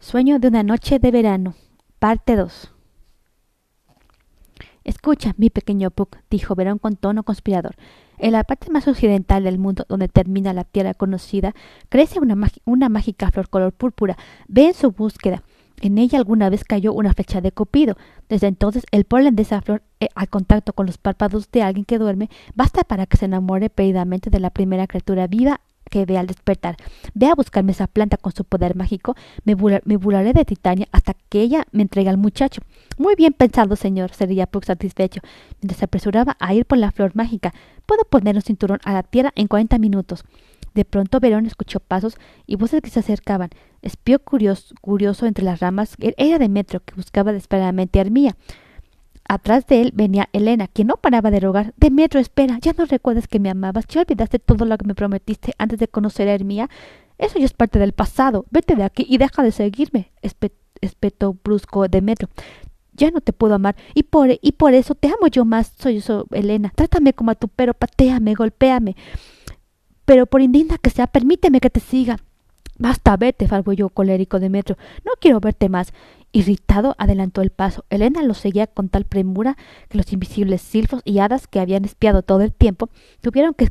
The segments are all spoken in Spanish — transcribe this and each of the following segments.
Sueño de una noche de verano. Parte 2. Escucha, mi pequeño Puck, dijo Verón con tono conspirador. En la parte más occidental del mundo, donde termina la tierra conocida, crece una, una mágica flor color púrpura. Ve en su búsqueda. En ella alguna vez cayó una flecha de Cupido. Desde entonces el polen de esa flor, eh, al contacto con los párpados de alguien que duerme, basta para que se enamore perdidamente de la primera criatura viva que ve al despertar. Ve a buscarme esa planta con su poder mágico. Me, burlaré de Titania hasta que ella me entregue al muchacho. Muy bien pensado, señor, sería Puck satisfecho, mientras se apresuraba a ir por la flor mágica. Puedo poner un cinturón a la tierra en cuarenta minutos. De pronto Verón escuchó pasos y voces que se acercaban. Espió curioso, entre las ramas. Era Demetrio, que buscaba desesperadamente a Hermía. Atrás de él venía Elena, quien no paraba de rogar Demetrio, espera, ya no recuerdas que me amabas, ya olvidaste todo lo que me prometiste antes de conocer a Hermía. Eso ya es parte del pasado. Vete de aquí y deja de seguirme, espetó brusco Demetrio. Ya no te puedo amar, y por, y por eso te amo yo más. Soy yo, Elena. Trátame como a tu pero, pateame, golpéame. Pero por indigna que sea, permíteme que te siga. Basta, vete, yo colérico Demetrio. No quiero verte más. Irritado, adelantó el paso. Elena lo seguía con tal premura que los invisibles silfos y hadas que habían espiado todo el tiempo tuvieron que,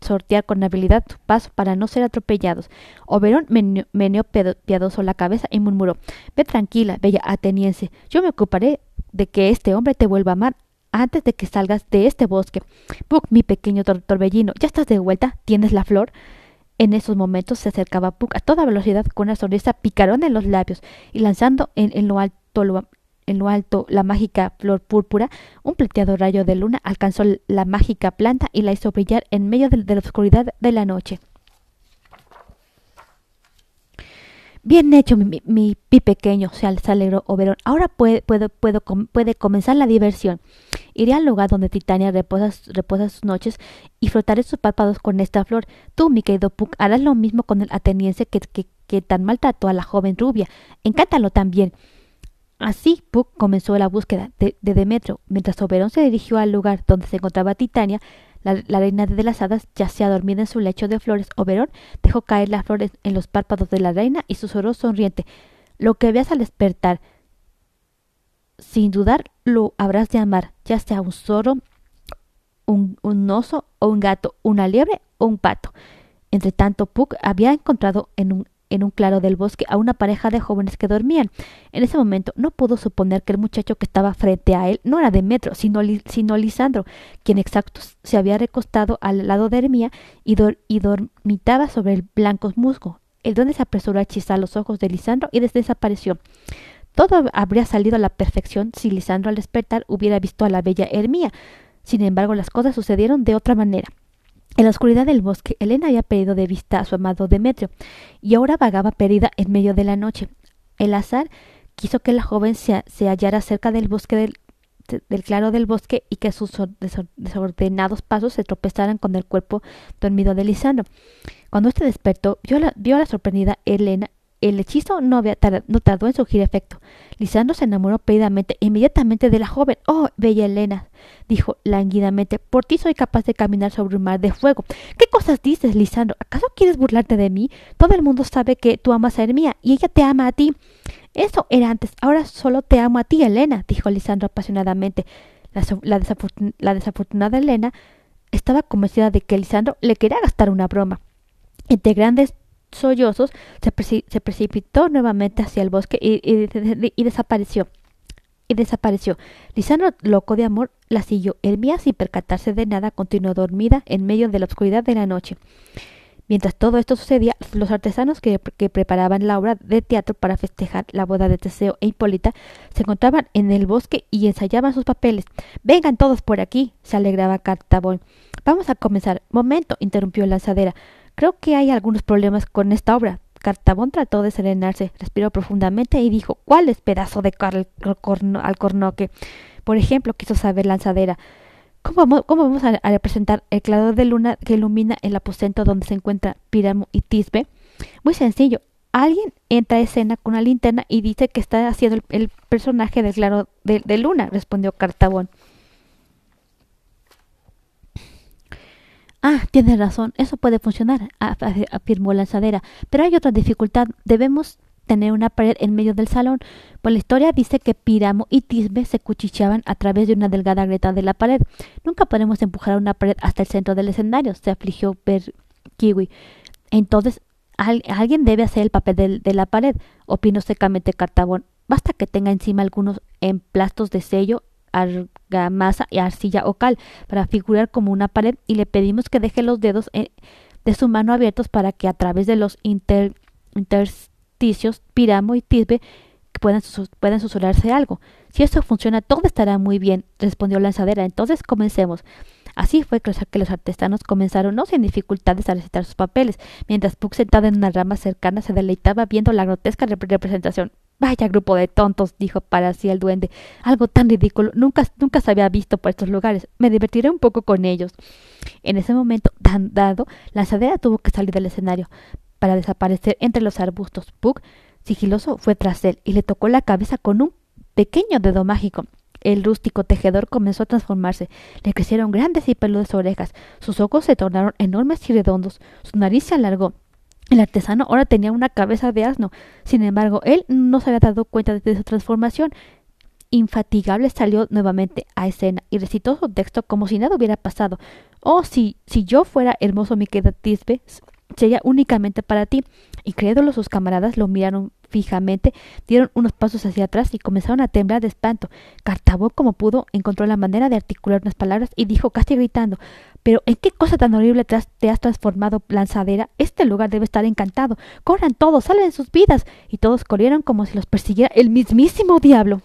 sortear con habilidad su paso para no ser atropellados. Oberón meneó, piadoso la cabeza y murmuró Ve tranquila, bella ateniense. Yo me ocuparé de que este hombre te vuelva a amar antes de que salgas de este bosque. Puck, mi pequeño torbellino, ¿ya estás de vuelta? ¿Tienes la flor? En esos momentos se acercaba Puck a toda velocidad con una sonrisa picarona en los labios y lanzando en, lo alto en lo alto la mágica flor púrpura, un plateado rayo de luna alcanzó la mágica planta y la hizo brillar en medio de, la oscuridad de la noche. Bien hecho, mi, mi, pequeño, se alegró Oberón. Ahora puede, puede, puede comenzar la diversión. Iré al lugar donde Titania reposa, sus noches y frotaré sus párpados con esta flor. Tú, mi querido Puck, harás lo mismo con el ateniense que, que, tan maltrató a la joven rubia. Encántalo también. Así Puck comenzó la búsqueda de, Demetrio. Mientras Oberón se dirigió al lugar donde se encontraba Titania, la, reina de las hadas yacía dormida en su lecho de flores. Oberón dejó caer las flores en los párpados de la reina y susurró sonriente. Lo que veas al despertar sin dudar lo habrás de amar, ya sea un zorro, un, un oso o un gato, una liebre o un pato. Entre tanto, Puck había encontrado en un, en un claro del bosque a una pareja de jóvenes que dormían. En ese momento no pudo suponer que el muchacho que estaba frente a él no era Demetrio, sino, sino Lisandro, quien exacto se había recostado al lado de Hermía y, y dormitaba sobre el blanco musgo. El don se apresuró a hechizar los ojos de Lisandro y desapareció. Todo habría salido a la perfección si Lisandro al despertar hubiera visto a la bella Hermía. Sin embargo, las cosas sucedieron de otra manera. En la oscuridad del bosque, Elena había perdido de vista a su amado Demetrio, y ahora vagaba perdida en medio de la noche. El azar quiso que la joven se, hallara cerca del bosque del, claro del bosque y que sus desordenados pasos se tropezaran con el cuerpo dormido de Lisandro. Cuando éste despertó, vio, vio a la sorprendida Elena el hechizo no, había no tardó en surgir efecto. Lisandro se enamoró perdidamente inmediatamente de la joven. Oh, bella Elena, dijo lánguidamente, por ti soy capaz de caminar sobre un mar de fuego. ¿Qué cosas dices, Lisandro? ¿Acaso quieres burlarte de mí? Todo el mundo sabe que tú amas a Hermía y ella te ama a ti. Eso era antes, ahora solo te amo a ti, Elena, dijo Lisandro apasionadamente. La, la desafortunada Elena estaba convencida de que Lisandro le quería gastar una broma. Entre grandes sollozos, se, precipitó nuevamente hacia el bosque y, desapareció. Y desapareció. Lisandro, loco de amor, la siguió. Hermía, sin percatarse de nada, continuó dormida en medio de la oscuridad de la noche. Mientras todo esto sucedía, los artesanos que, preparaban la obra de teatro para festejar la boda de Teseo e Hipólita se encontraban en el bosque y ensayaban sus papeles. Vengan todos por aquí, se alegraba Cartabón. Vamos a comenzar. Momento, interrumpió Lanzadera. Creo que hay algunos problemas con esta obra. Cartabón trató de serenarse, respiró profundamente y dijo ¿Cuál es pedazo de Carl Alcornoque? Por ejemplo, quiso saber Lanzadera. ¿Cómo, vamos a, representar el claro de luna que ilumina el aposento donde se encuentra Píramo y Tisbe? Muy sencillo. Alguien entra a escena con una linterna y dice que está haciendo el, personaje del claro de luna, respondió Cartabón. Ah, tienes razón, eso puede funcionar, afirmó Lanzadera. Pero hay otra dificultad. Debemos tener una pared en medio del salón, pues la historia dice que Piramo y Tisbe se cuchicheaban a través de una delgada grieta de la pared. Nunca podemos empujar una pared hasta el centro del escenario, se afligió Per Kiwi. Entonces, alguien debe hacer el papel de, la pared, opinó secamente Cartabón. Basta que tenga encima algunos emplastos de sello, argamasa y arcilla o cal para figurar como una pared y le pedimos que deje los dedos eh, de su mano abiertos para que a través de los inter, Piramo y Tisbe puedan, puedan susurrarse algo. Si esto funciona, todo estará muy bien, respondió Lanzadera. Entonces comencemos. Así fue que los, artesanos comenzaron no sin dificultades a recitar sus papeles, mientras Puck sentado en una rama cercana se deleitaba viendo la grotesca representación. Vaya grupo de tontos, dijo para sí el duende. Algo tan ridículo. Nunca, nunca se había visto por estos lugares. Me divertiré un poco con ellos. En ese momento, tan dado, Lanzadera tuvo que salir del escenario para desaparecer entre los arbustos. Puck, sigiloso, fue tras él y le tocó la cabeza con un pequeño dedo mágico. El rústico tejedor comenzó a transformarse. Le crecieron grandes y peludas orejas. Sus ojos se tornaron enormes y redondos. Su nariz se alargó. El artesano ahora tenía una cabeza de asno. Sin embargo, él no se había dado cuenta de su transformación. Infatigable salió nuevamente a escena y recitó su texto como si nada hubiera pasado. Oh, si, si yo fuera hermoso, mi querida Tisbe, sería únicamente para ti. Y crédulos sus camaradas lo miraron fijamente, dieron unos pasos hacia atrás y comenzaron a temblar de espanto. Cartabó como pudo encontró la manera de articular unas palabras y dijo casi gritando Pero ¿en qué cosa tan horrible te has, transformado, lanzadera? Este lugar debe estar encantado. Corran todos, salen sus vidas. Y todos corrieron como si los persiguiera el mismísimo diablo.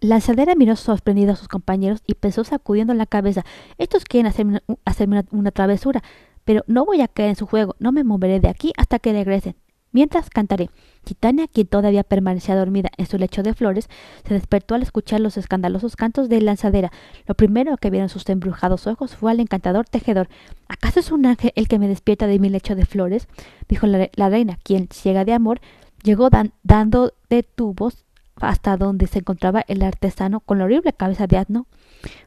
Lanzadera miró sorprendido a sus compañeros y pensó sacudiendo la cabeza. Estos quieren hacerme, hacerme una, travesura, pero no voy a caer en su juego. No me moveré de aquí hasta que regresen. Mientras cantaré. Titania, quien todavía permanecía dormida en su lecho de flores, se despertó al escuchar los escandalosos cantos de lanzadera. Lo primero que vieron sus embrujados ojos fue al encantador tejedor. ¿Acaso es un ángel el que me despierta de mi lecho de flores? dijo la, reina, quien, ciega de amor, llegó dando de tubos hasta donde se encontraba el artesano con la horrible cabeza de asno.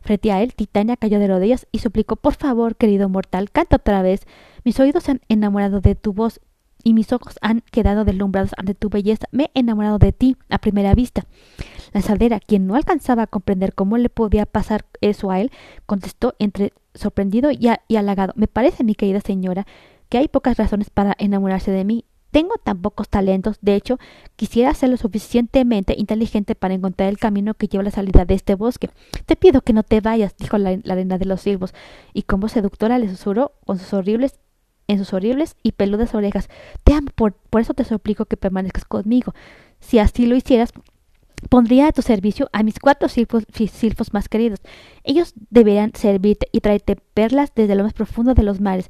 Frente a él, Titania cayó de rodillas y suplicó Por favor, querido mortal, canta otra vez. Mis oídos se han enamorado de tu voz y mis ojos han quedado deslumbrados ante tu belleza. Me he enamorado de ti a primera vista. La saldera, quien no alcanzaba a comprender cómo le podía pasar eso a él, contestó entre sorprendido y halagado Me parece, mi querida señora, que hay pocas razones para enamorarse de mí. Tengo tan pocos talentos, de hecho, quisiera ser lo suficientemente inteligente para encontrar el camino que lleva a la salida de este bosque. Te pido que no te vayas, dijo la, reina de los silvos, y como seductora le susurró con sus horribles en sus horribles y peludas orejas. Te amo, por, por eso te suplico que permanezcas conmigo. Si así lo hicieras, pondría a tu servicio a mis cuatro silfos, silfos, más queridos. Ellos deberían servirte y traerte perlas desde lo más profundo de los mares.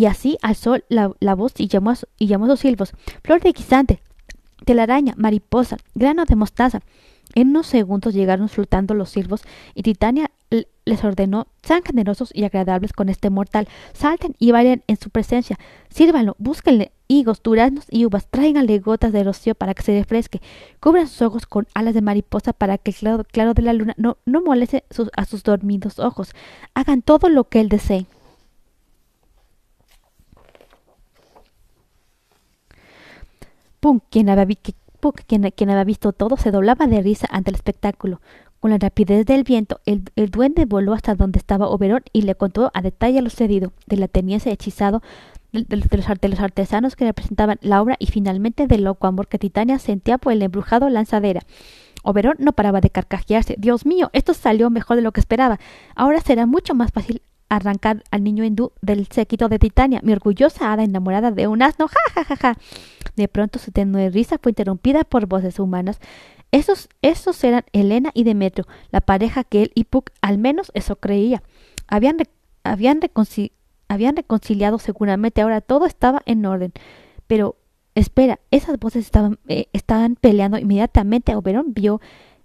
Y así alzó la, la voz y llamó, a, y llamó sus silbos. Flor de guisante, telaraña, mariposa, grano de mostaza. En unos segundos llegaron flotando los silbos y Titania les ordenó, sean generosos y agradables con este mortal, salten y bailen en su presencia, sírvanlo, búsquenle higos, duraznos y uvas, tráiganle gotas de rocío para que se refresque, cubran sus ojos con alas de mariposa para que el claro, claro de la luna no, no moleste a sus dormidos ojos, hagan todo lo que él desee. Punk, quien había, quien, había visto todo, se doblaba de risa ante el espectáculo. Con la rapidez del viento, el, duende voló hasta donde estaba Oberón y le contó a detalle lo sucedido, de la teniese hechizado, de, los, artesanos que representaban la obra y finalmente del loco amor que Titania sentía por el embrujado lanzadera. Oberón no paraba de carcajearse. Dios mío, esto salió mejor de lo que esperaba. Ahora será mucho más fácil arrancar al niño hindú del séquito de Titania, mi orgullosa hada enamorada de un asno. Ja, ja, ja, ja. De pronto su tenue risa fue interrumpida por voces humanas. Esos, esos eran Elena y Demetrio, la pareja que él y Puck al menos eso creía. Habían, habían, habían reconciliado seguramente, ahora todo estaba en orden. Pero, espera, esas voces estaban, eh, estaban peleando inmediatamente. Oberón vio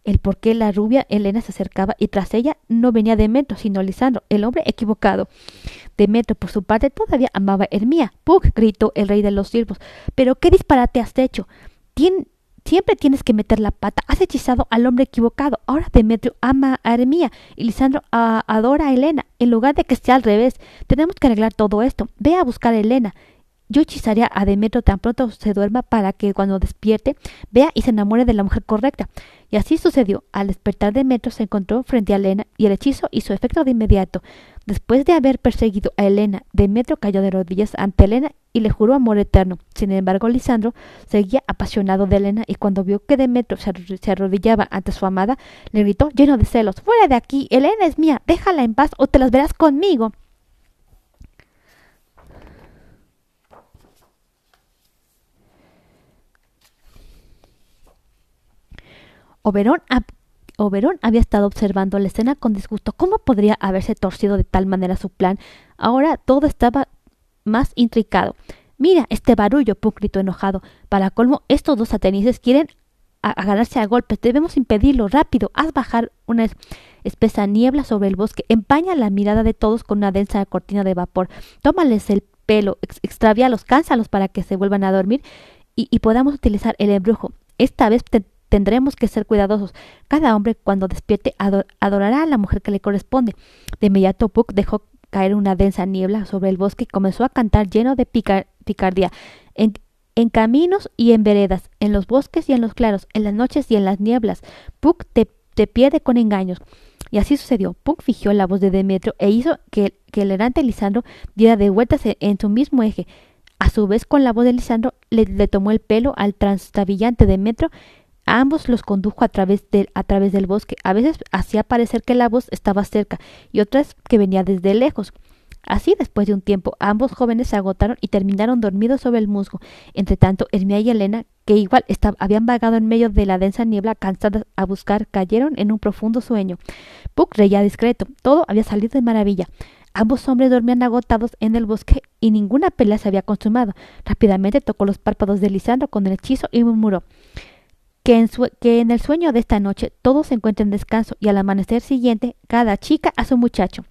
el por qué la rubia Elena se acercaba y tras ella no venía Demetrio, sino Lisandro, el hombre equivocado. Demetrio, por su parte, todavía amaba a Hermía. ¡Pug! gritó el rey de los siervos. ¿Pero qué disparate has hecho? siempre tienes que meter la pata. Has hechizado al hombre equivocado. Ahora Demetrio ama a Hermía y Lisandro adora a Elena. En lugar de que sea al revés, tenemos que arreglar todo esto. Ve a buscar a Elena yo hechizaré a Demetrio tan pronto se duerma para que cuando despierte vea y se enamore de la mujer correcta. Y así sucedió. Al despertar Demetrio se encontró frente a Elena y el hechizo hizo efecto de inmediato. Después de haber perseguido a Elena, Demetrio cayó de rodillas ante Elena y le juró amor eterno. Sin embargo, Lisandro seguía apasionado de Elena y cuando vio que Demetrio se arrodillaba ante su amada, le gritó lleno de celos Fuera de aquí. Elena es mía. Déjala en paz o te las verás conmigo. Oberón, había estado observando la escena con disgusto. ¿Cómo podría haberse torcido de tal manera su plan? Ahora todo estaba más intricado. Mira este barullo, Puck gritó enojado. Para colmo, estos dos atenienses quieren agarrarse a golpes. Debemos impedirlo. Rápido, haz bajar una espesa niebla sobre el bosque. Empaña la mirada de todos con una densa cortina de vapor. Tómales el pelo, extravíalos, cánsalos para que se vuelvan a dormir y, y podamos utilizar el embrujo. Esta vez te tendremos que ser cuidadosos. Cada hombre cuando despierte adorará a la mujer que le corresponde. De inmediato Puck dejó caer una densa niebla sobre el bosque y comenzó a cantar lleno de picardía. En, caminos y en veredas, en los bosques y en los claros, en las noches y en las nieblas, Puck te, te pierde con engaños. Y así sucedió. Puck fijió la voz de Demetrio e hizo que, que el errante Lisandro diera de vueltas en, su mismo eje. A su vez, con la voz de Lisandro, le, le tomó el pelo al trastabillante Demetrio ambos los condujo a través, de, a través del bosque. A veces hacía parecer que la voz estaba cerca y otras que venía desde lejos. Así, después de un tiempo, ambos jóvenes se agotaron y terminaron dormidos sobre el musgo. Entre tanto, Hermia y Elena, que igual habían vagado en medio de la densa niebla cansadas a buscar, cayeron en un profundo sueño. Puck reía discreto. Todo había salido de maravilla. Ambos hombres dormían agotados en el bosque y ninguna pelea se había consumado. Rápidamente tocó los párpados de Lisandro con el hechizo y murmuró que en, que en el sueño de esta noche todos se encuentren descanso y al amanecer siguiente cada chica a su muchacho.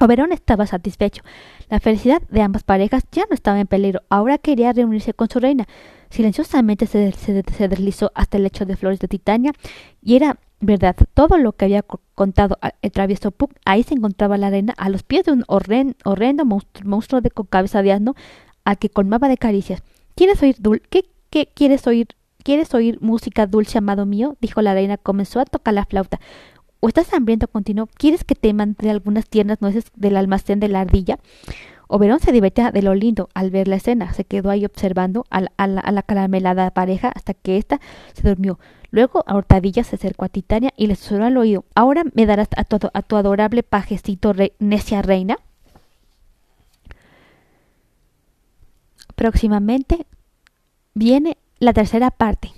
Oberón estaba satisfecho. La felicidad de ambas parejas ya no estaba en peligro. Ahora quería reunirse con su reina. Silenciosamente se, deslizó hasta el lecho de flores de Titania y era verdad todo lo que había contado el travieso Puck. Ahí se encontraba la reina a los pies de un horrendo monstruo, de con cabeza de asno al que colmaba de caricias. ¿Quieres oír dul ¿Qué, qué quieres oír ¿Quieres oír música dulce, amado mío? dijo la reina. Comenzó a tocar la flauta. ¿O estás hambriento? continuó. ¿Quieres que te mande algunas tiernas nueces del almacén de la ardilla? Oberón se divertía de lo lindo al ver la escena. Se quedó ahí observando a la, caramelada pareja hasta que ésta se durmió. Luego a Hortadilla se acercó a Titania y le susurró al oído. ¿Ahora me darás a tu, a tu adorable pajecito necia reina? Próximamente viene la tercera parte.